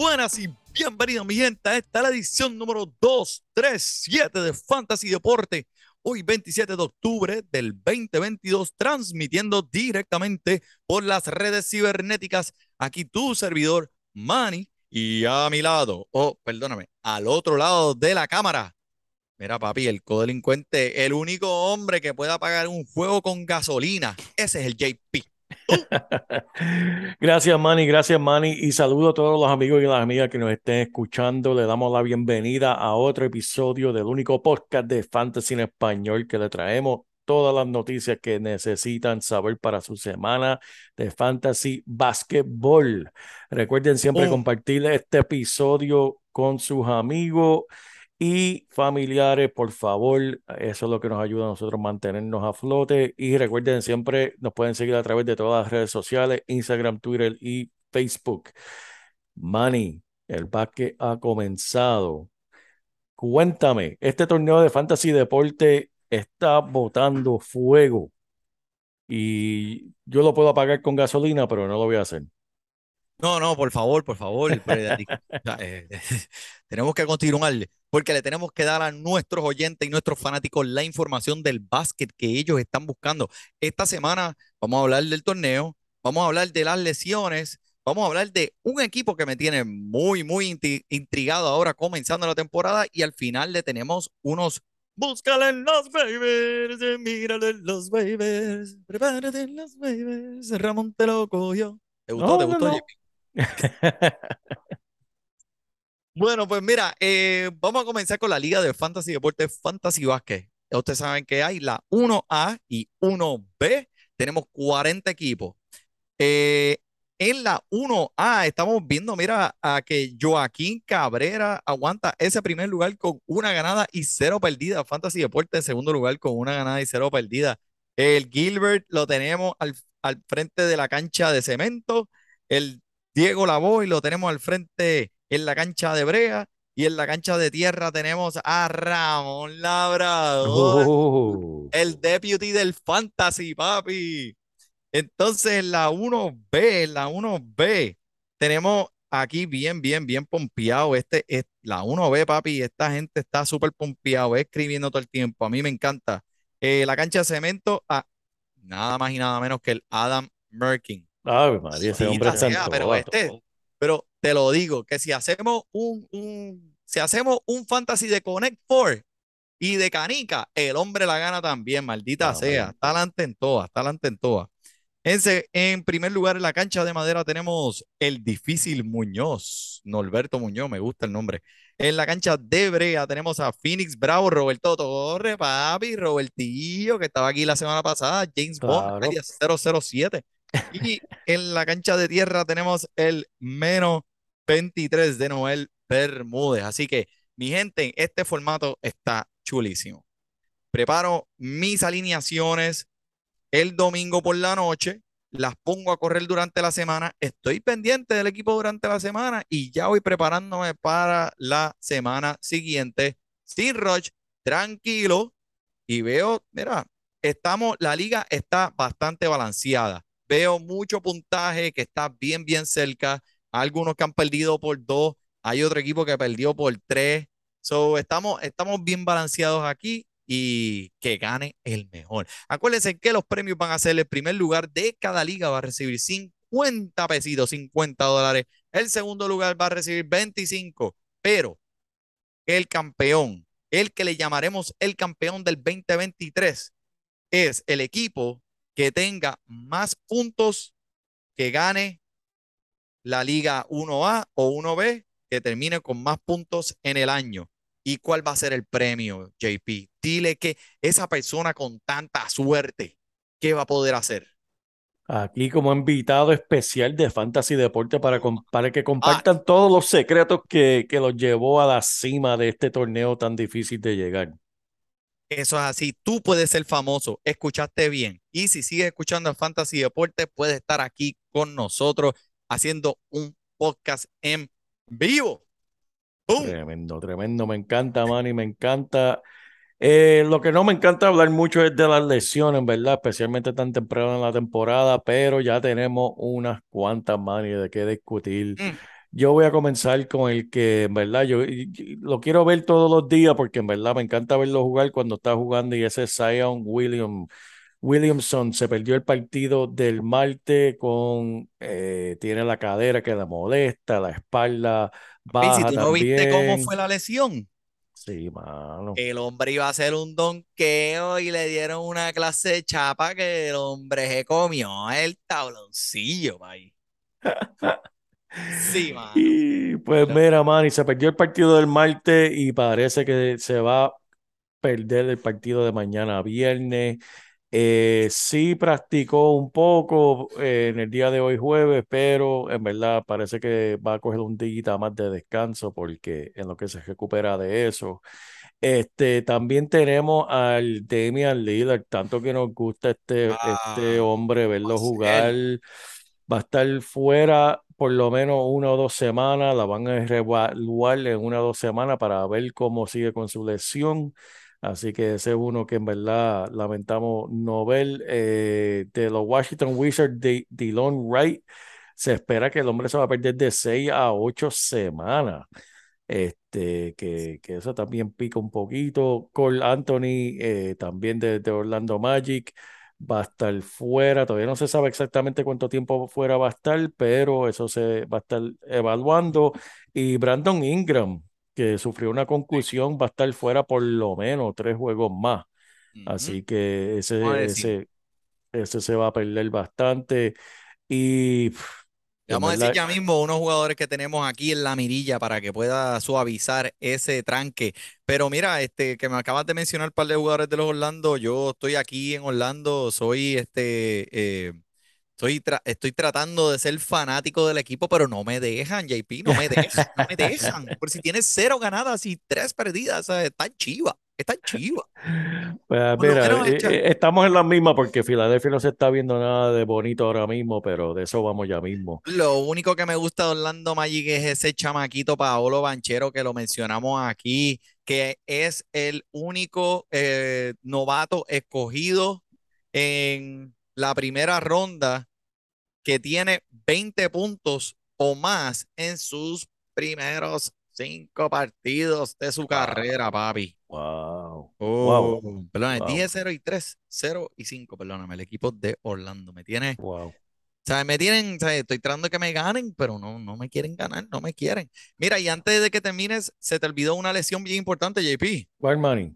Buenas y bienvenidos, mi gente. a Esta es la edición número 237 de Fantasy Deporte. Hoy, 27 de octubre del 2022, transmitiendo directamente por las redes cibernéticas. Aquí tu servidor, Manny, y a mi lado, o perdóname, al otro lado de la cámara. Mira, papi, el codelincuente, el único hombre que pueda pagar un juego con gasolina. Ese es el JP. Gracias, Manny. Gracias, Manny. Y saludo a todos los amigos y las amigas que nos estén escuchando. Le damos la bienvenida a otro episodio del único podcast de Fantasy en Español que le traemos todas las noticias que necesitan saber para su semana de Fantasy Basketball. Recuerden siempre Oh. compartir este episodio con sus amigos y familiares, por favor. Eso es lo que nos ayuda a nosotros mantenernos a flote. Y recuerden, siempre nos pueden seguir a través de todas las redes sociales, Instagram, Twitter y Facebook. Manny, el básquet ha comenzado. Cuéntame, este torneo de Fantasy Deporte está botando fuego y yo lo puedo apagar con gasolina, pero no lo voy a hacer. No, no, por favor, por favor. pero, eh, tenemos que continuar porque le tenemos que dar a nuestros oyentes y nuestros fanáticos la información del básquet que ellos están buscando. Esta semana vamos a hablar del torneo, vamos a hablar de las lesiones, vamos a hablar de un equipo que me tiene muy, muy intrigado ahora comenzando la temporada y al final le tenemos unos Búscala en los waivers, eh, míralo en los waivers, prepárate en los waivers, Ramón te lo cogió. ¿Te gustó? No, ¿Te no, gustó, no. Bueno, pues mira, eh, vamos a comenzar con la Liga de Fantasy Deportes Fantasy Basket. Ustedes saben que hay la 1A y 1B. Tenemos 40 equipos. Eh, en la 1A estamos viendo, mira, a que Joaquín Cabrera aguanta ese primer lugar con una ganada y cero perdida. Fantasy Deportes en segundo lugar con una ganada y cero perdida. El Gilbert lo tenemos al, frente de la cancha de cemento. Diego Lavoy lo tenemos al frente en la cancha de brea y en la cancha de tierra tenemos a Ramón Labrador, Oh. el deputy del Fantasy, papi. Entonces, en la 1B, en la 1B, tenemos aquí bien, bien, bien pompeado. Este es la 1B, papi. Esta gente está súper pompeado, escribiendo todo el tiempo. A mí me encanta. Eh, la cancha de cemento, a nada más y nada menos que el Adam Merkin. Ave María, ese hombre está sea, pero este, pero te lo digo, que si hacemos un, un, si hacemos un fantasy de Connect Four y de Canica, el hombre la gana también, maldita Ah, sea. bueno. Está adelante en todas, está adelante en todas. En, en primer lugar, en la cancha de madera tenemos el difícil Muñoz, Norberto Muñoz, me gusta el nombre. En la cancha de brea tenemos a Phoenix Bravo, Roberto Torres, papi, Robertillo, que estaba aquí la semana pasada, James Bond, Claro. área 007. Y en la cancha de tierra tenemos el menos 23 de Noel Bermúdez. Así que, mi gente, este formato está chulísimo. Preparo mis alineaciones el domingo por la noche, las pongo a correr durante la semana, estoy pendiente del equipo durante la semana y ya voy preparándome para la semana siguiente sin rush, tranquilo y veo, mira, estamos, la liga está bastante balanceada. Veo mucho puntaje que está bien, bien cerca. Algunos que han perdido por dos, hay otro equipo que perdió por tres. So, estamos, estamos bien balanceados aquí y que gane el mejor. Acuérdense que los premios van a ser el primer lugar de cada liga, va a recibir 50 pesitos, 50 dólares El segundo lugar va a recibir 25, pero el campeón, el que le llamaremos el campeón del 2023, es el equipo que tenga más puntos que gane la Liga 1A o 1B, que termine con más puntos en el año. ¿Y cuál va a ser el premio, JP? Dile que esa persona con tanta suerte, ¿qué va a poder hacer? Aquí como invitado especial de Fantasy Deporte para, para que compartan todos los secretos que, que los llevó a la cima de este torneo tan difícil de llegar. Eso es así. Tú puedes ser famoso. Escuchaste bien. Y si sigues escuchando Fantasy Deporte, puedes estar aquí con nosotros haciendo un podcast en vivo. Tremendo, tremendo. Me encanta, Manny. Me encanta. Eh, lo que no me encanta hablar mucho es de las lesiones, ¿verdad? Especialmente tan temprano en la temporada, pero ya tenemos unas cuantas, Manny, de qué discutir. Mm. Yo voy a comenzar con el que, en verdad, yo, lo quiero ver todos los días porque en verdad me encanta verlo jugar cuando está jugando y ese es Zion William, Williamson se perdió el partido del martes con, eh, tiene la cadera que la molesta, la espalda baja si tú no viste cómo fue la lesión. Sí, mano. El hombre iba a hacer un donqueo y le dieron una clase de chapa que el hombre se comió el tabloncillo, ahí. Sí, mano. Y pues mira, man, y se perdió el partido del martes y parece que se va a perder el partido de mañana viernes. Eh, sí practicó un poco eh, en el día de hoy jueves, pero en verdad parece que va a coger un día más de descanso porque en lo que se recupera de eso. Este, también tenemos al Damian Lillard, tanto que nos gusta este, este ah, hombre, verlo jugar. Va a estar fuera por lo menos una o dos semanas, la van a evaluar en una o dos semanas para ver cómo sigue con su lesión. Así que ese es uno que en verdad lamentamos no ver. Eh, de los Washington Wizards, de Dylan Wright, se espera que el hombre se va a perder de seis a ocho semanas. Este, que, que eso también pica un poquito. Cole Anthony, eh, también de, de Orlando Magic va a estar fuera. Todavía no se sabe exactamente cuánto tiempo fuera va a estar, pero eso se va a estar evaluando. Y Brandon Ingram, que sufrió una conclusión, va a estar fuera por lo menos tres juegos más. Así que ese, ese, ese se va a perder bastante. Y Vamos a decir ya mismo unos jugadores que tenemos aquí en la mirilla para que pueda suavizar ese tranque. Pero mira, este que me acabas de mencionar un par de jugadores de los Orlando, yo estoy aquí en Orlando, soy este eh, estoy, estoy tratando de ser fanático del equipo, pero no me dejan, JP, no me dejan, no me dejan. Por si tienes cero ganadas y tres perdidas, está chiva. Está chiva. Pues mira, eh, eh, estamos en la misma porque Filadelfia no se está viendo nada de bonito ahora mismo, pero de eso vamos ya mismo. Lo único que me gusta de Orlando Magic es ese chamaquito Paolo Banchero que lo mencionamos aquí, que es el único eh, novato escogido en la primera ronda que tiene 20 puntos o más en sus primeros cinco partidos de su carrera, papi. Wow. Oh, wow. Perdón, 10, 0 y 3, 0 y 5, perdóname, el equipo de Orlando. Me tiene. Wow. O sea, me tienen, sea, estoy tratando de que me ganen, pero no, no me quieren ganar, no me quieren. Mira, y antes de que termines, se te olvidó una lesión bien importante, JP. ¿Cuál, money?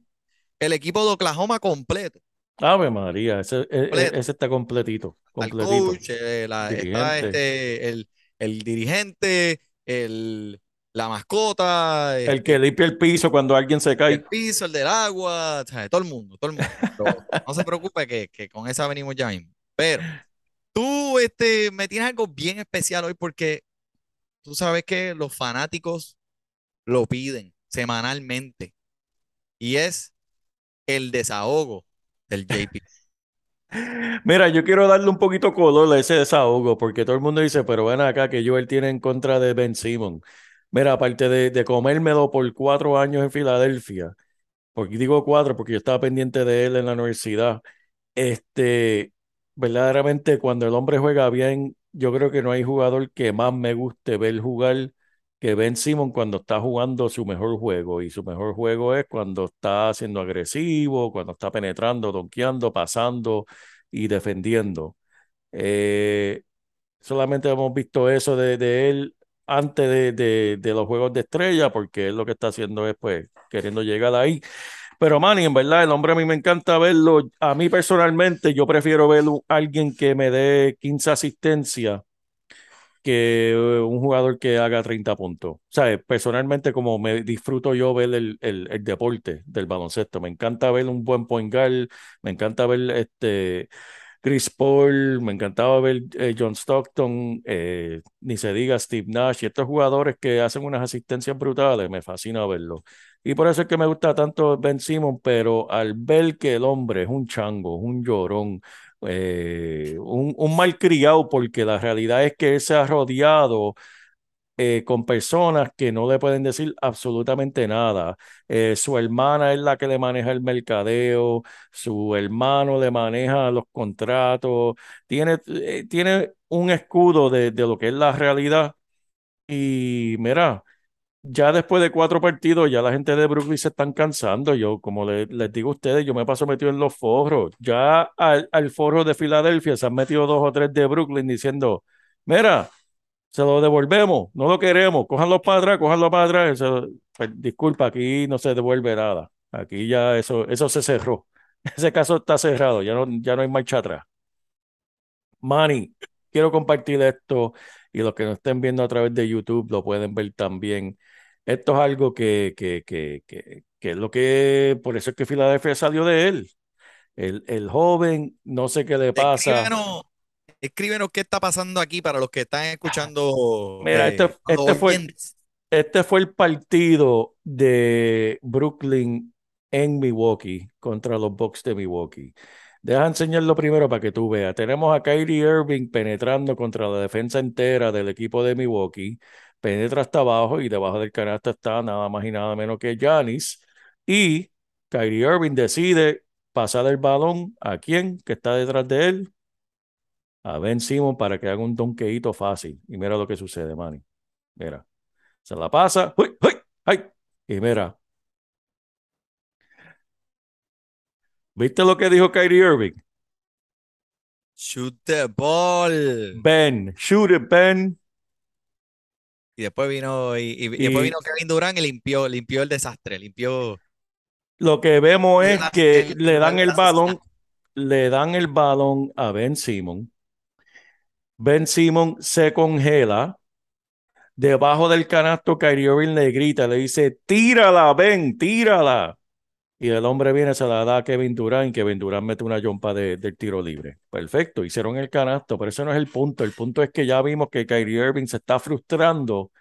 El equipo de Oklahoma completo. Ave María, ese, e, e, ese está completito. completito. Coach, eh, la, está este, el, el dirigente, el, la mascota. El, que limpia el piso cuando alguien se cae. El piso, el del agua, todo el mundo, todo el mundo. no se preocupe que, que, con esa venimos ya mismo. Pero tú este, me tienes algo bien especial hoy porque tú sabes que los fanáticos lo piden semanalmente y es el desahogo del JP. Mira, yo quiero darle un poquito color a ese desahogo, porque todo el mundo dice, pero ven acá que Joel tiene en contra de Ben Simon. Mira, aparte de, de comérmelo por cuatro años en Filadelfia, porque digo cuatro porque yo estaba pendiente de él en la universidad, este, verdaderamente cuando el hombre juega bien, yo creo que no hay jugador que más me guste ver jugar que Ben Simon cuando está jugando su mejor juego. Y su mejor juego es cuando está siendo agresivo, cuando está penetrando, donkeando, pasando y defendiendo. Eh, solamente hemos visto eso de, de él antes de, de, de los Juegos de Estrella, porque él lo que está haciendo es pues queriendo llegar ahí. Pero Manny, en verdad, el hombre a mí me encanta verlo. A mí personalmente, yo prefiero ver a alguien que me dé 15 asistencias que un jugador que haga 30 puntos. O sea, personalmente como me disfruto yo ver el, el, el, deporte del baloncesto. Me encanta ver un buen point guard, me encanta ver este Chris Paul, me encantaba ver eh, John Stockton, eh, ni se diga Steve Nash, y estos jugadores que hacen unas asistencias brutales, me fascina verlo. Y por eso es que me gusta tanto Ben Simon, pero al ver que el hombre es un chango, un llorón, eh, un, un malcriado, porque la realidad es que él se ha rodeado eh, con personas que no le pueden decir absolutamente nada. Eh, su hermana es la que le maneja el mercadeo, su hermano le maneja los contratos, tiene, eh, tiene un escudo de, de, lo que es la realidad. Y mira, ya después de cuatro partidos, ya la gente de Brooklyn se están cansando. Yo, como le, les digo a ustedes, yo me paso metido en los foros. Ya al, al foro de Filadelfia se han metido dos o tres de Brooklyn diciendo, mira, se lo devolvemos, no lo queremos, cójanlo para atrás, cójanlo para atrás. Pues, disculpa, aquí no se devuelve nada. Aquí ya eso, eso se cerró. Ese caso está cerrado, ya no, ya no hay marcha atrás. Manny, quiero compartir esto y los que nos estén viendo a través de YouTube lo pueden ver también. Esto es algo que, que, que, que, que es lo que, por eso es que Filadelfia salió de él. El, el joven, no sé qué le pasa. Escríbenos qué está pasando aquí para los que están escuchando. Mira, eh, este, este, fue, este fue el partido de Brooklyn en Milwaukee contra los Bucks de Milwaukee. Deja enseñarlo primero para que tú veas. Tenemos a Kyrie Irving penetrando contra la defensa entera del equipo de Milwaukee. Penetra hasta abajo y debajo del canasto está nada más y nada menos que Giannis. Y Kyrie Irving decide pasar el balón a quién que está detrás de él, a Ben Simon para que haga un donkeito fácil. Y mira lo que sucede, Manny. Mira. Se la pasa. ¡Uy, uy, ay! Y mira. ¿Viste lo que dijo Kyrie Irving? Shoot the ball. Ben, shoot it, Ben. Y después vino, y, y, y después vino Kevin Durant y limpió, limpió el desastre, limpió. Lo que vemos es que le dan el balón, le dan el balón a Ben Simon. Ben Simon se congela. Debajo del canasto, Kyrie Irving le grita, le dice, tírala, Ben, tírala. Y el hombre viene, se la da a Kevin Durant, Kevin Durant mete una jumpa de, del tiro libre. Perfecto, hicieron el canasto, pero ese no es el punto. El punto es que ya vimos que Kyrie Irving se está frustrando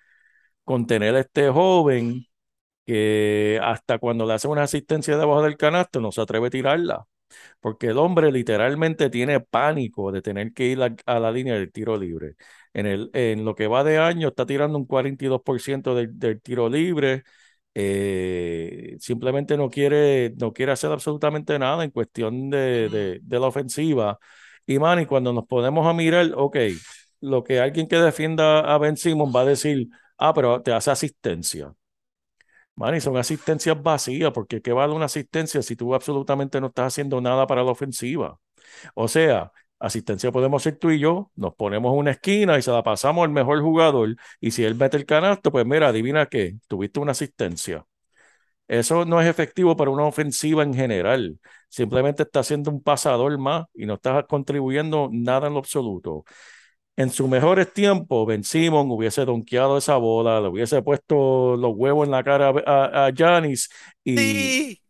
con tener a este joven que hasta cuando le hace una asistencia debajo del canasto no se atreve a tirarla porque el hombre literalmente tiene pánico de tener que ir a, a la línea del tiro libre. En, el, en lo que va de año está tirando un 42% del, del tiro libre. Eh, simplemente no quiere, no quiere hacer absolutamente nada en cuestión de, de, de la ofensiva. Y Manny, cuando nos podemos a mirar, ok, lo que alguien que defienda a Ben Simon va a decir, ah, pero te hace asistencia. Man, y son asistencias vacías, porque ¿qué vale una asistencia si tú absolutamente no estás haciendo nada para la ofensiva? O sea, asistencia podemos ser tú y yo, nos ponemos una esquina y se la pasamos al mejor jugador, y si él mete el canasto, pues mira, adivina qué, tuviste una asistencia. Eso no es efectivo para una ofensiva en general. Simplemente está siendo un pasador más y no estás contribuyendo nada en lo absoluto en sus mejores tiempos, Ben Simon hubiese donkeado esa bola, le hubiese puesto los huevos en la cara a, Giannis y, Sí.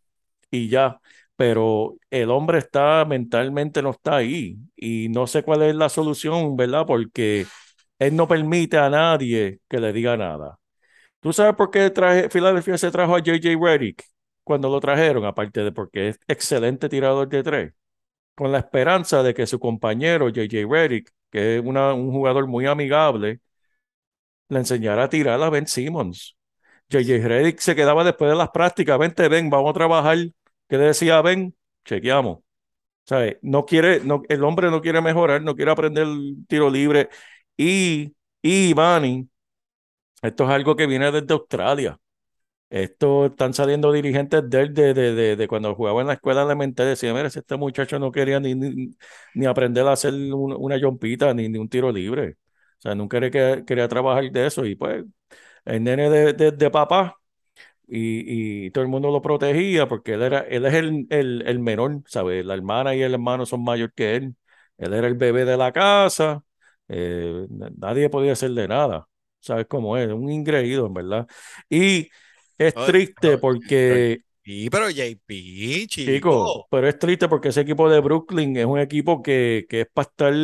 y ya. Pero el hombre está mentalmente no está ahí y no sé cuál es la solución, ¿verdad? Porque él no permite a nadie que le diga nada. ¿Tú sabes por qué traje, Philadelphia se trajo a JJ Redick cuando lo trajeron? Aparte de porque es excelente tirador de tres. Con la esperanza de que su compañero JJ Redick que es una, un jugador muy amigable, le enseñara a tirar a Ben Simmons. JJ Redick se quedaba después de las prácticas, vente, ven, vamos a trabajar. ¿Qué le decía Ben? Chequeamos. ¿Sabe? No quiere, no, el hombre no quiere mejorar, no quiere aprender el tiro libre. Y, y Manny, esto es algo que viene desde Australia. Esto están saliendo dirigentes de él de, de, de, de, cuando jugaba en la escuela elemental. Decía, mira, este muchacho no quería ni, ni, ni aprender a hacer una, una yompita ni, ni, un tiro libre. O sea, nunca quería, quería trabajar de eso y pues el nene de papá y, y, todo el mundo lo protegía porque él era, él es el, el, el menor, ¿sabes? La hermana y el hermano son mayor que él. Él era el bebé de la casa, eh, nadie podía hacerle nada, ¿sabes cómo es? Un ingreído, en verdad. Y es triste porque, Sí, pero JP, chico, chico. pero es triste porque ese equipo de Brooklyn es un equipo que, que es para estar,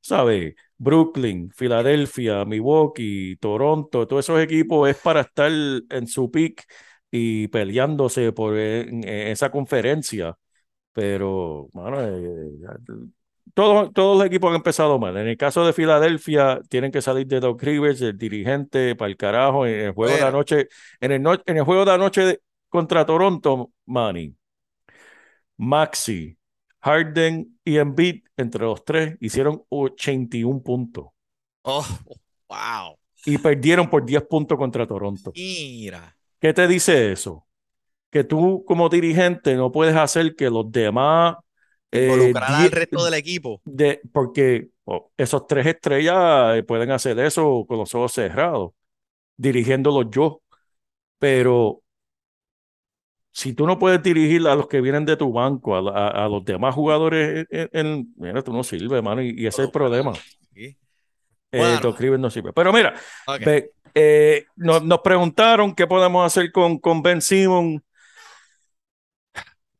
¿sabes? Brooklyn, Filadelfia, Milwaukee, Toronto, todos esos equipos es para estar en su peak y peleándose por en- en esa conferencia. Pero, mano, eh, todos, todos los equipos han empezado mal. En el caso de Filadelfia, tienen que salir de Doc Rivers, el dirigente, para el carajo. En el juego de Bueno. anoche, en el, no- en el juego de anoche de- contra Toronto, Manny, Maxi, Harden y Embiid, entre los tres, hicieron 81 puntos Oh, wow. y perdieron por 10 puntos contra Toronto. Mira. ¿Qué te dice eso? Que tú como dirigente no puedes hacer que los demás... eh, Involucrar al die- resto del equipo. de, porque oh, esos tres estrellas eh, pueden hacer eso con los ojos cerrados, dirigiéndolos yo. Pero si tú no puedes dirigir a los que vienen de tu banco, a, a- a los demás jugadores, en, en- mira, tú no sirves, hermano, y, y ese es el problema. Sí. Eh, Bueno. Doc no sirve. Pero mira, eh, nos preguntaron qué podemos hacer con, con Ben Simon.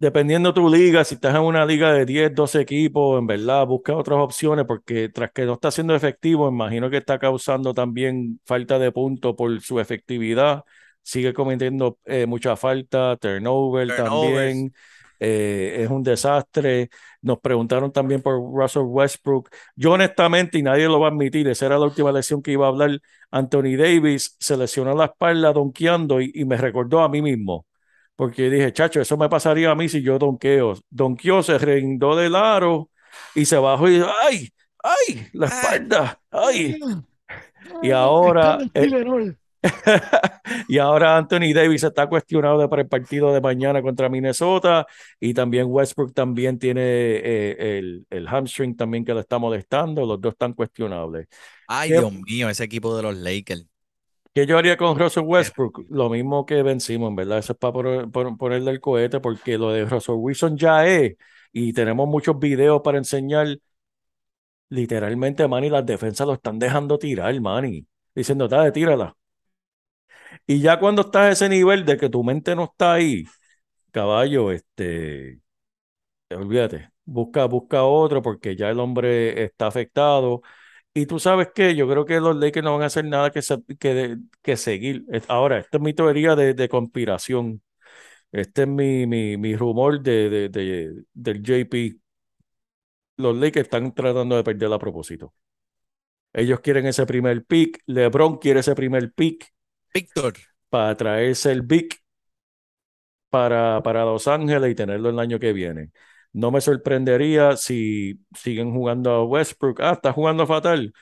Dependiendo de tu liga, si estás en una liga de 10, 12 equipos, en verdad, busca otras opciones porque tras que no está siendo efectivo, imagino que está causando también falta de puntos por su efectividad. Sigue cometiendo eh, mucha falta, turnover Turnovers. también. eh, es un desastre. Nos preguntaron también por Russell Westbrook. Yo honestamente, y nadie lo va a admitir, esa era la última lección que iba a hablar, Anthony Davis se lesionó la espalda donkeando y, y me recordó a mí mismo. Porque dije, chacho, eso me pasaría a mí si yo donqueo. Donqueó, se reindó del aro y se bajó y ¡ay! ¡ay! La espalda, ¡ay! Y ahora, eh, y ahora Anthony Davis está cuestionado de- para el partido de mañana contra Minnesota y también Westbrook también tiene eh, el, el hamstring también que le está molestando. Los dos están cuestionables. Ay, ¿Qué- Dios mío, ese equipo de los Lakers. ¿Qué yo haría con Russell Westbrook? Lo mismo que Ben Simmons, ¿verdad? Eso es para pon- ponerle el cohete porque lo de Russell Wilson ya es y tenemos muchos videos para enseñar. Literalmente, Manny, las defensas lo están dejando tirar, Manny. Diciendo, dale, tírala. Y ya cuando estás a ese nivel de que tu mente no está ahí, caballo, este, olvídate, busca, busca otro porque ya el hombre está afectado. Y tú sabes que yo creo que los Lakers no van a hacer nada que, se- que, que seguir. Ahora, esta es mi teoría de, de conspiración. Este es mi, mi, mi rumor de, de, de- del JP. Los Lakers están tratando de perder a propósito. Ellos quieren ese primer pick. LeBron quiere ese primer pick Víctor. para traerse el big para, para Los Ángeles y tenerlo el año que viene. No me sorprendería si siguen jugando a Westbrook. Ah, está jugando fatal.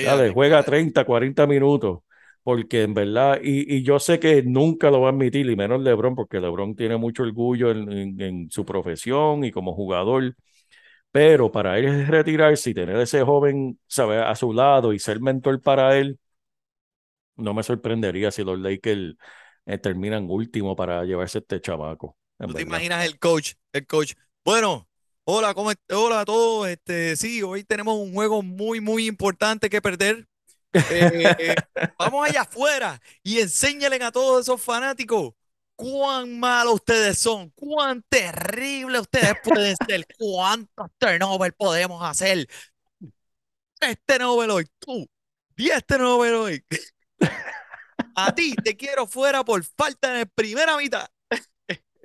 Dale, Fíjate, juega fíjate. 30, 40 minutos. Porque en verdad, y, y yo sé que nunca lo va a admitir, y menos LeBron, porque LeBron tiene mucho orgullo en, en- en su profesión y como jugador. Pero para él retirarse y tener ese joven, ¿sabe? a su lado y ser mentor para él, no me sorprendería si los Lakers eh, terminan último para llevarse este chamaco. ¿Tú te imaginas el coach? El coach. Bueno, hola, ¿cómo Hola a todos. Este, sí, hoy tenemos un juego muy, muy importante que perder. Eh, vamos allá afuera y enséñalen a todos esos fanáticos cuán malos ustedes son, cuán terribles ustedes pueden ser, cuántos turnovers podemos hacer. Este turnover hoy, tú, 10 turnover hoy. A ti te quiero fuera por falta en la primera mitad.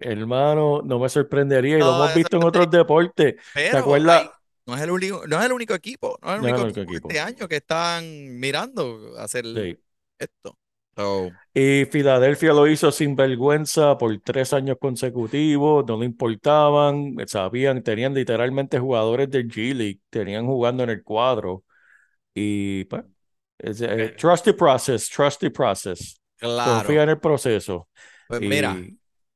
Hermano, no me sorprendería y lo hemos visto en otros deportes. Pero acuerdas? no es el único, no es el único equipo, no es el No es el único equipo equipo. este año que están mirando hacer Sí. esto. So, Y Filadelfia lo hizo sin vergüenza por tres años consecutivos, no le importaban, sabían, tenían literalmente jugadores del G League, tenían jugando en el cuadro. Y pues, es, eh, trust the process, trust the process. claro. Confía en el proceso. Pues Y mira,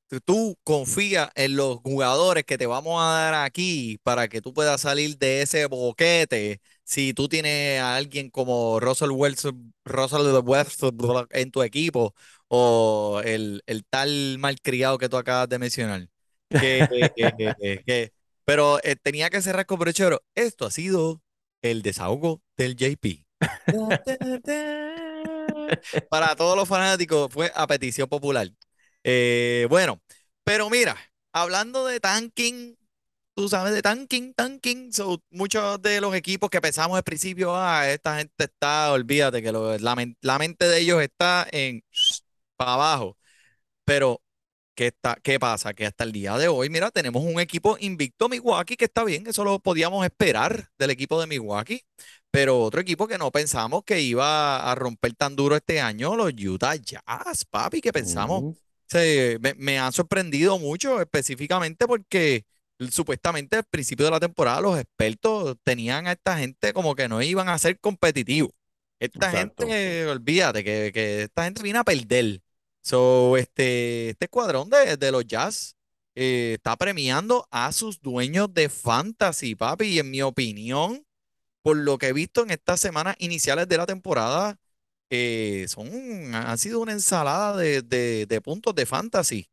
tú- tú confía en los jugadores que te vamos a dar aquí para que tú puedas salir de ese boquete. Si tú tienes a alguien como Russell Wilson, Russell Westbrook en tu equipo o el, el tal malcriado que tú acabas de mencionar. Que, que- que- pero eh, tenía que cerrar con broche de oro. Esto ha sido el desahogo del JP. Para todos los fanáticos fue a petición popular. Eh, bueno, pero mira, hablando de tanking, tú sabes de tanking, tanking, so, muchos de los equipos que pensamos al principio, ah, esta gente está, olvídate que la, men- la mente de ellos está en para abajo. Pero, ¿qué está, qué pasa? Que hasta el día de hoy, mira, tenemos un equipo invicto Milwaukee que está bien, eso lo podíamos esperar del equipo de Milwaukee. Pero otro equipo que no pensamos que iba a romper tan duro este año, los Utah Jazz, papi, que pensamos. Ujú. Se, me, me han sorprendido mucho, específicamente porque supuestamente al principio de la temporada los expertos tenían a esta gente como que no iban a ser competitivos. Esta Exacto. gente, olvídate, que, que esta gente viene a perder. So, este, este escuadrón de, de los Jazz eh, está premiando a sus dueños de fantasy, papi, y en mi opinión por lo que he visto en estas semanas iniciales de la temporada, eh, son, han sido una ensalada de, de- de puntos de fantasy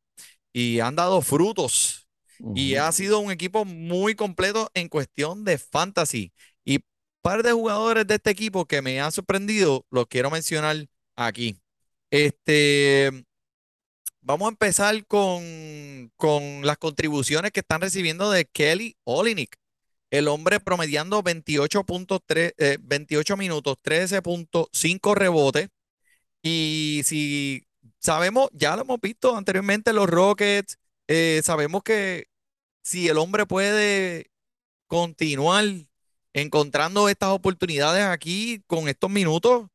y han dado frutos. Y ha sido un equipo muy completo en cuestión de fantasy. Y un par de jugadores de este equipo que me han sorprendido, los quiero mencionar aquí. Este, vamos a empezar con, con las contribuciones que están recibiendo de Kelly Olynyk. El hombre promediando 28.3, eh, 28 minutos, 13.5 rebotes. Y si sabemos, ya lo hemos visto anteriormente, los Rockets, eh, sabemos que si el hombre puede continuar encontrando estas oportunidades aquí con estos minutos,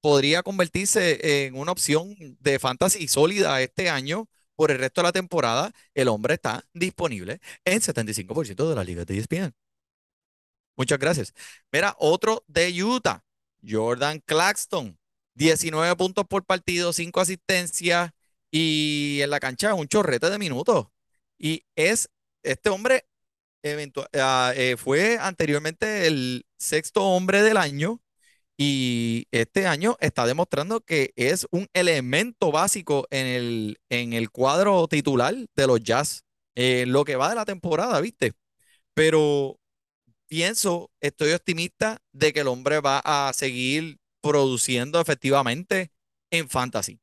podría convertirse en una opción de fantasy sólida este año. Por el resto de la temporada, el hombre está disponible en 75% de las ligas de ESPN. Muchas gracias. Mira, otro de Utah, Jordan Claxton, 19 puntos por partido, 5 asistencias y en la cancha un chorrete de minutos. Y es, este hombre ah, eh, fue anteriormente el sexto hombre del año y este año está demostrando que es un elemento básico en el, en el cuadro titular de los Jazz, en lo que va de la temporada, ¿viste? Pero pienso, estoy optimista de que el hombre va a seguir produciendo efectivamente en fantasy.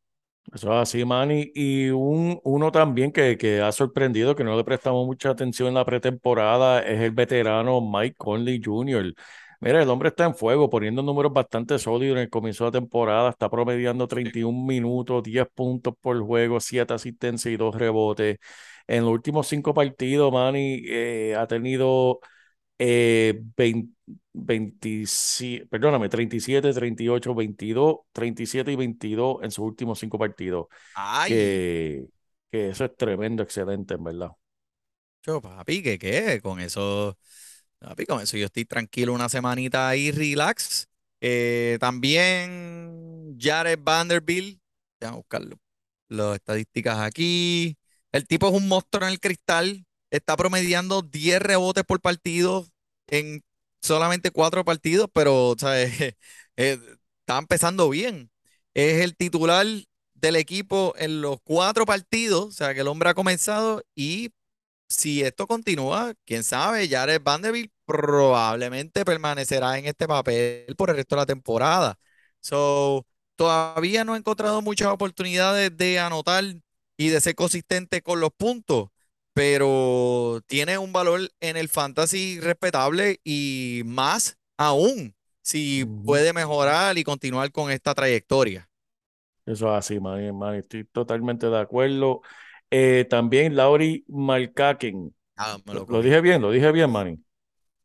Eso es así, Manny. Y un, uno también que, que ha sorprendido, que no le prestamos mucha atención en la pretemporada, es el veterano Mike Conley Jr. Mira, el hombre está en fuego, poniendo números bastante sólidos en el comienzo de la temporada. Está promediando 31 minutos, 10 puntos por juego, 7 asistencias y 2 rebotes. En los últimos 5 partidos, Manny eh, ha tenido eh, 20 27, perdóname, 37, 38, 22, 37 y 22 en sus últimos cinco partidos. Ay, Que, que eso es tremendo, excelente, en verdad. yo, papi, ¿qué qué? Con eso, papi, con eso yo estoy tranquilo una semanita ahí, relax. Eh, también Jared Vanderbilt, déjame buscarlo, las estadísticas aquí. El tipo es un monstruo en el cristal, está promediando 10 rebotes por partido en solamente 4 partidos, pero, ¿sabes? Eh, está empezando bien. Es el titular del equipo en los cuatro partidos, o sea que el hombre ha comenzado y si esto continúa, quién sabe, Jared Vanderbilt probablemente permanecerá en este papel por el resto de la temporada. So, todavía no he encontrado muchas oportunidades de anotar y de ser consistente con los puntos, pero tiene un valor en el fantasy respetable y más aún si puede mejorar y continuar con esta trayectoria. Eso es así, man, man, estoy totalmente de acuerdo. Eh, también Lauri Markkanen. Ah, Lo, lo dije bien, lo dije bien, Manny.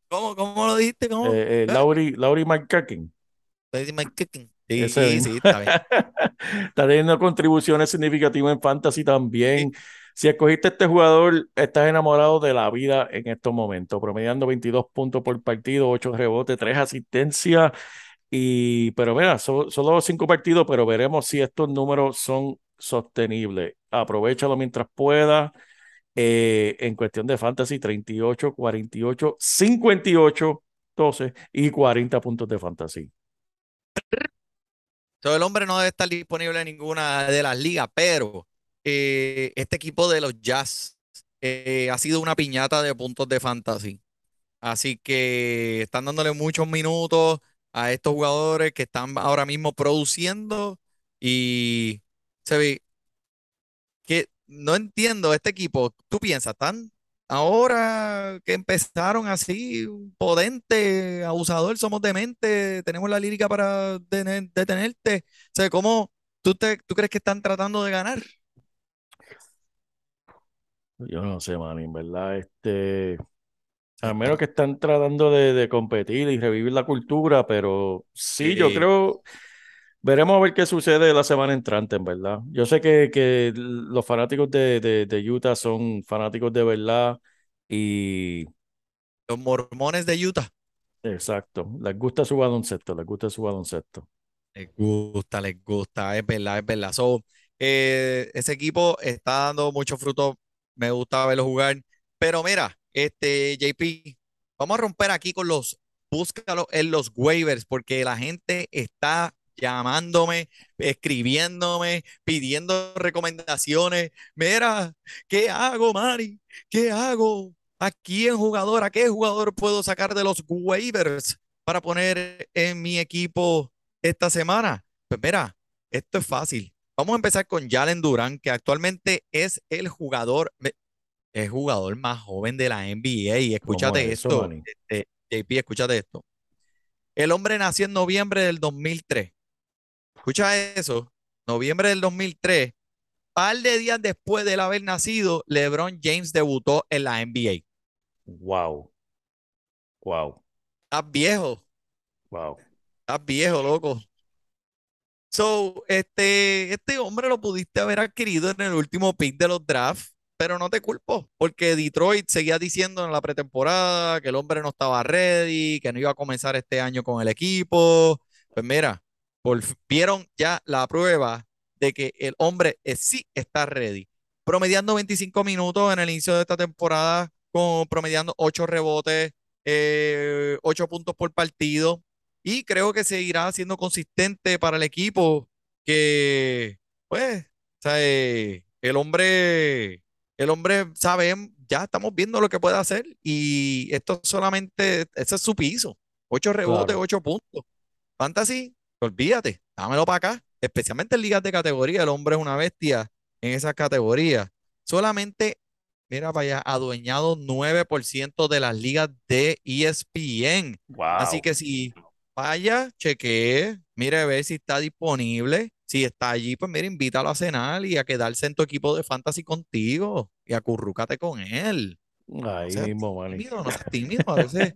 ¿Cómo, cómo lo dijiste? ¿Cómo? Eh, eh, ¿Eh? Lauri, Lauri Markkanen. Eddie McKicken. Sí, Ese sí, mismo. está bien. Está teniendo contribuciones significativas en fantasy Sí. Si escogiste este jugador, estás enamorado de la vida en estos momentos, promediando 22 puntos por partido, 8 rebotes, 3 asistencias. Y, pero mira, solo 5 partidos, pero veremos si estos números son sostenible. Aprovechalo mientras puedas. Eh, en cuestión de fantasy, 38, 48, 58, 12 y 40 puntos de fantasy. So, el hombre no debe estar disponible en ninguna de las ligas, pero eh, este equipo de los Jazz eh, ha sido una piñata de puntos de fantasy. Así que están dándole muchos minutos a estos jugadores que están ahora mismo produciendo y se ve que no entiendo este equipo. ¿Tú piensas, están ahora que empezaron así, potente, abusador, somos demente, tenemos la lírica para detener- detenerte? O sea, ¿cómo tú, te, tú crees que están tratando de ganar? Yo no sé, man, en verdad, este, a menos que están tratando de, de competir y revivir la cultura, pero sí, yo creo, veremos a ver qué sucede la semana entrante, en verdad. Yo sé que, que los fanáticos de, de, de Utah son fanáticos de verdad y Los mormones de Utah. exacto, les gusta su baloncesto, les gusta su baloncesto. Les gusta, les gusta, es verdad, es verdad. So, eh, ese equipo está dando mucho fruto, me gusta verlo jugar. Pero mira, este JP, vamos a romper aquí con los, búscalo en los waivers, porque la gente está llamándome, escribiéndome, pidiendo recomendaciones. Mira, ¿qué hago, Mari? ¿Qué hago? ¿A quién jugador? ¿A qué jugador puedo sacar de los waivers para poner en mi equipo? esta semana? Pues mira, esto es fácil. Vamos a empezar con Jalen Durán, que actualmente es el jugador, el jugador más joven de la NBA. Y ¿Cómo escúchate es eso, esto, este, JP, escúchate esto. El hombre nació en noviembre del 2003. Escucha eso, noviembre del 2003. Par de días después de él haber nacido, LeBron James debutó en la NBA. Wow, wow, Estás viejo, wow. estás viejo, loco. So, este, este hombre lo pudiste haber adquirido en el último pick de los drafts, pero no te culpo, porque Detroit seguía diciendo en la pretemporada que el hombre no estaba ready, que no iba a comenzar este año con el equipo. Pues mira, vieron ya la prueba de que el hombre eh, sí está ready. Promediando 25 minutos en el inicio de esta temporada, con, promediando 8 rebotes, eh, 8 puntos por partido. Y creo que seguirá siendo consistente para el equipo que, pues, o sea, eh, el hombre, el hombre sabe, ya estamos viendo lo que puede hacer y esto solamente, ese es su piso. Ocho rebotes, Claro. ocho puntos. Fantasy, olvídate, dámelo para acá. Especialmente en ligas de categoría, el hombre es una bestia en esas categorías. Solamente, mira para allá, adueñado 9% de las ligas de ESPN. Así que si vaya, chequee, mire a ver si está disponible. Si está allí, pues mira, invítalo a cenar y a quedarse en tu equipo de fantasy contigo y acurrúcate con él. No Ahí seas mismo, tímido, no seas tímido. A veces,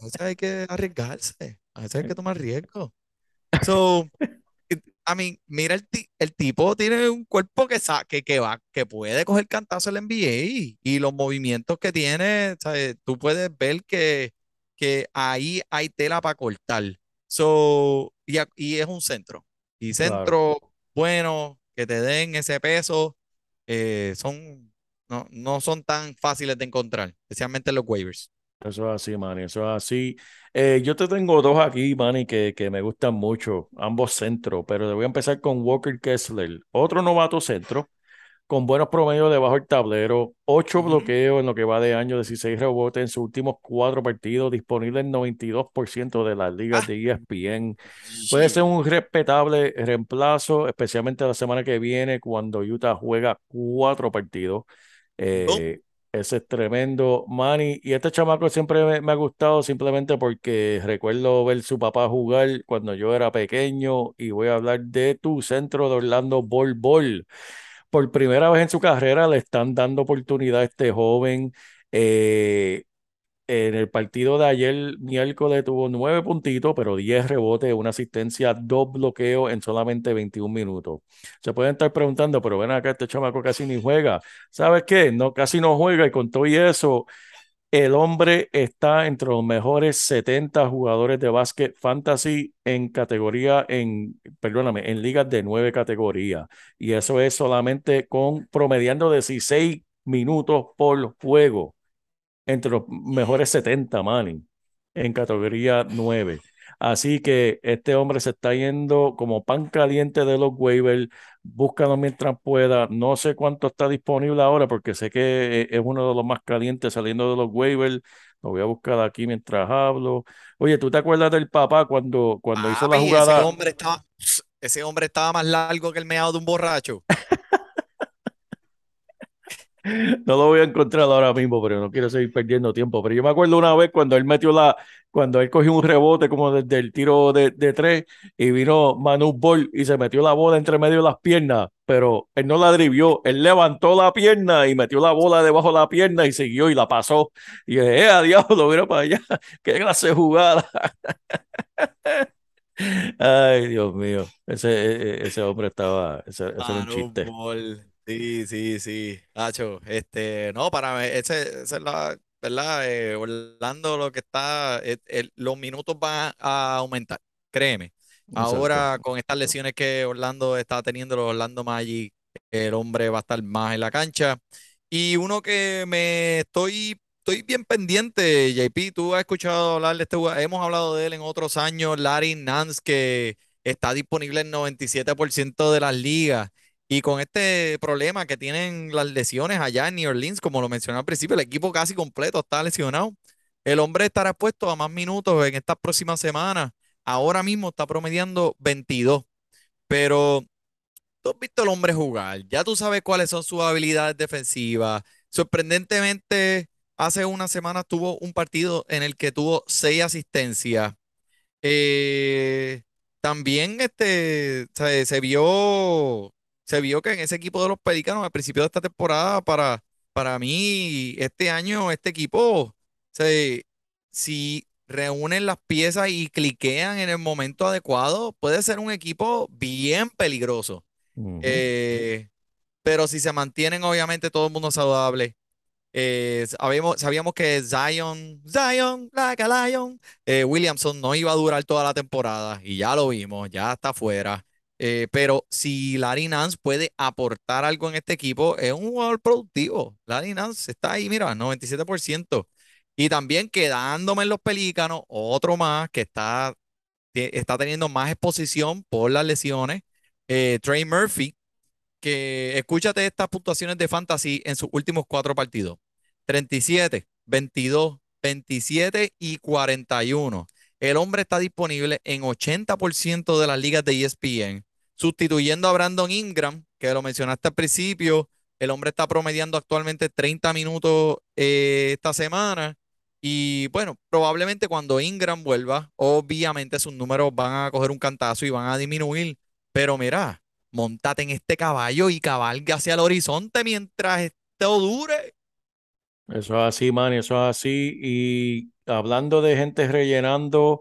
a veces hay que arriesgarse, a veces hay que tomar riesgo. So, it- I mean, mira, el, el tipo tiene un cuerpo que, sa- que, que va, que puede coger cantazo en la NBA y los movimientos que tiene, ¿sabes? Tú puedes ver que, que ahí hay tela para cortar. So, y, a- y es un centro. Y Claro. centro bueno, que te den ese peso, eh, son, no, no son tan fáciles de encontrar, especialmente en los waivers. Eso es así, Manny, eso es así. Eh, yo te tengo dos aquí, Manny, que, que me gustan mucho, ambos centros, pero te voy a empezar con Walker Kessler, otro novato centro, con buenos promedios debajo del tablero, ocho Ujú. bloqueos en lo que va de año, 16 rebotes en sus últimos cuatro partidos, disponible en 92% de las ligas Ah, de ESPN. Puede ser un respetable reemplazo, especialmente la semana que viene cuando Utah juega cuatro partidos. no, Eh, ese es tremendo, Manny. Y este chamaco siempre me, me ha gustado simplemente porque recuerdo ver su papá jugar cuando yo era pequeño y voy a hablar de tu centro de Orlando Bol Bol. Por primera vez en su carrera le están dando oportunidad a este joven. Eh, en el partido de ayer, miércoles, tuvo nueve puntitos, pero 10 rebotes, una asistencia, dos bloqueos en solamente 21 minutos. Se pueden estar preguntando, pero ven acá, este chamaco casi ni juega. ¿Sabes qué? No, casi no juega y con todo y eso, El hombre está entre los mejores 70 jugadores de básquet fantasy en categoría, en, perdóname, en ligas de nueve categorías. Y eso es solamente con promediando 16 minutos por juego entre los mejores 70, Manny, en categoría 9. Así que este hombre se está yendo como pan caliente de los waivers. Búscalo mientras pueda. No sé cuánto está disponible ahora porque sé que e, es uno de los más calientes saliendo de los waivers. Lo voy a buscar aquí mientras hablo. Oye, ¿tú te acuerdas del papá cuando, cuando hizo la jugada? ese hombre estaba, ese hombre estaba más largo que el meado de un borracho. No lo voy a encontrar ahora mismo, pero no quiero seguir perdiendo tiempo. Pero yo me acuerdo una vez cuando él metió la, cuando él cogió un rebote como desde el tiro de, de tres y vino Manu Ball y se metió la bola entre medio de las piernas, pero él no la drivió, él levantó la pierna y metió la bola debajo de la pierna y siguió y la pasó. Y dije, eh, a diablo, mira para allá, qué clase jugada. Ay, Dios mío, ese, e, e, ese hombre estaba, ese, ese era un chiste. Ball. Sí, sí, sí. Hacho, este, no, para mí, ese, esa es la, ¿verdad? Eh, Orlando lo que está, eh, el- los minutos van a aumentar, créeme. Exacto. Ahora con estas lesiones que Orlando está teniendo, los Orlando Magic, el hombre va a estar más en la cancha. Y uno que me estoy, estoy bien pendiente, JP, tú has escuchado hablar de este jugador, hemos hablado de él en otros años, Larry Nance, que está disponible en 97% de las ligas. Y con este problema que tienen las lesiones allá en New Orleans, como lo mencioné al principio, el equipo casi completo está lesionado. El hombre estará expuesto a más minutos en estas próximas semanas. Ahora mismo está promediando 22, pero tú has visto al hombre jugar, ya tú sabes cuáles son sus habilidades defensivas. Sorprendentemente, hace unas semanas tuvo un partido en el que tuvo seis asistencias. Eh, también este, se vio, se vio que en ese equipo de los Pelícanos al principio de esta temporada, para, para mí, este año, este equipo, se, si reúnen las piezas y cliquean en el momento adecuado, puede ser un equipo bien peligroso. Eh, pero si se mantienen, obviamente, todo el mundo saludable. Eh, sabíamos, sabíamos que Zion, Zion, like a lion, eh, Williamson no iba a durar toda la temporada y ya lo vimos, ya está fuera. Eh, pero si Larry Nance puede aportar algo en este equipo, es un jugador productivo. Larry Nance está ahí, mira, 97%. Y también quedándome en los Pelícanos, otro más que está, está teniendo más exposición por las lesiones, eh, Trey Murphy, que escúchate estas puntuaciones de fantasy en sus últimos cuatro partidos. 37, 22, 27 y 41. El hombre está disponible en 80% de las ligas de ESPN, sustituyendo a Brandon Ingram, que lo mencionaste al principio. El hombre está promediando actualmente 30 minutos eh, esta semana. Y bueno, probablemente cuando Ingram vuelva, obviamente sus números van a coger un cantazo y van a disminuir. Pero mira, montate en este caballo y cabalga hacia el horizonte mientras esto dure. Eso es así, man, eso es así. Y hablando de gente rellenando,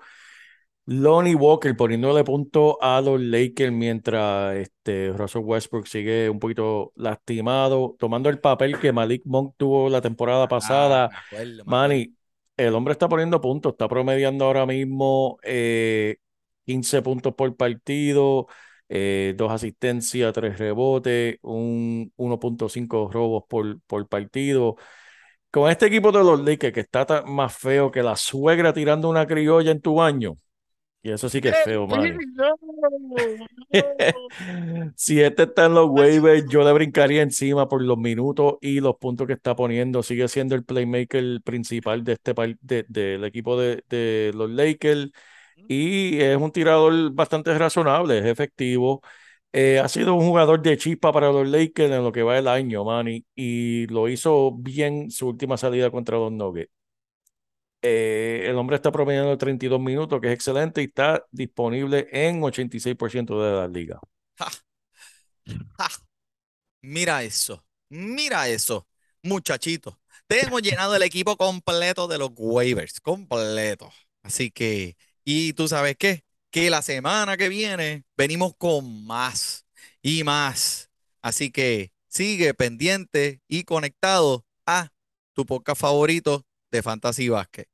Lonnie Walker poniéndole punto a los Lakers mientras este, Russell Westbrook sigue un poquito lastimado, tomando el papel que Malik Monk tuvo la temporada pasada. Ah, acuerdo, me acuerdo. Manny, el hombre está poniendo puntos, está promediando ahora mismo eh, 15 puntos por partido, eh, dos asistencias, tres rebotes, un 1.5 robos por, por partido. Con este equipo de los Lakers que está más feo que la suegra tirando una criolla en tu baño. Y eso sí que es feo, Manny. Si este está en los waivers, yo le brincaría encima por los minutos y los puntos que está poniendo. Sigue siendo el playmaker principal de este par- de- del equipo de, de los Lakers y es un tirador bastante razonable, es efectivo. Eh, ha sido un jugador de chispa para los Lakers en lo que va el año, Manny, y lo hizo bien su última salida contra los Nuggets. Eh, el hombre está promediando 32 minutos, que es excelente, y está disponible en 86% de la liga. Ja, ja. Mira eso, mira eso, muchachito. Tenemos llenado el equipo completo de los waivers, completo. Así que, y tú sabes qué, que la semana que viene venimos con más y más. Así que sigue pendiente y conectado a tu podcast favorito de Fantasy Basket.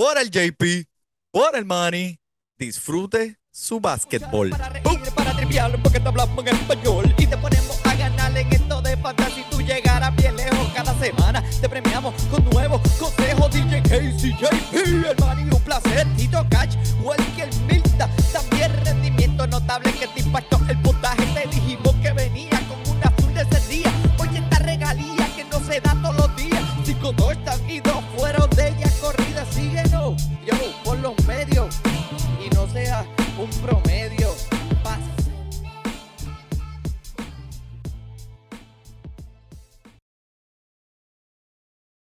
Por el JP, por el Money, disfrute su básquetbol. Para reír, para porque te hablamos en español y te ponemos a ganar en esto de fantasy. Tú llegarás bien lejos cada semana. Te premiamos con nuevos consejos. DJ Casey, JP, el man y un placer. Tito Cash, Welker Milta. También rendimiento notable que te impactó el puntaje. Los medios.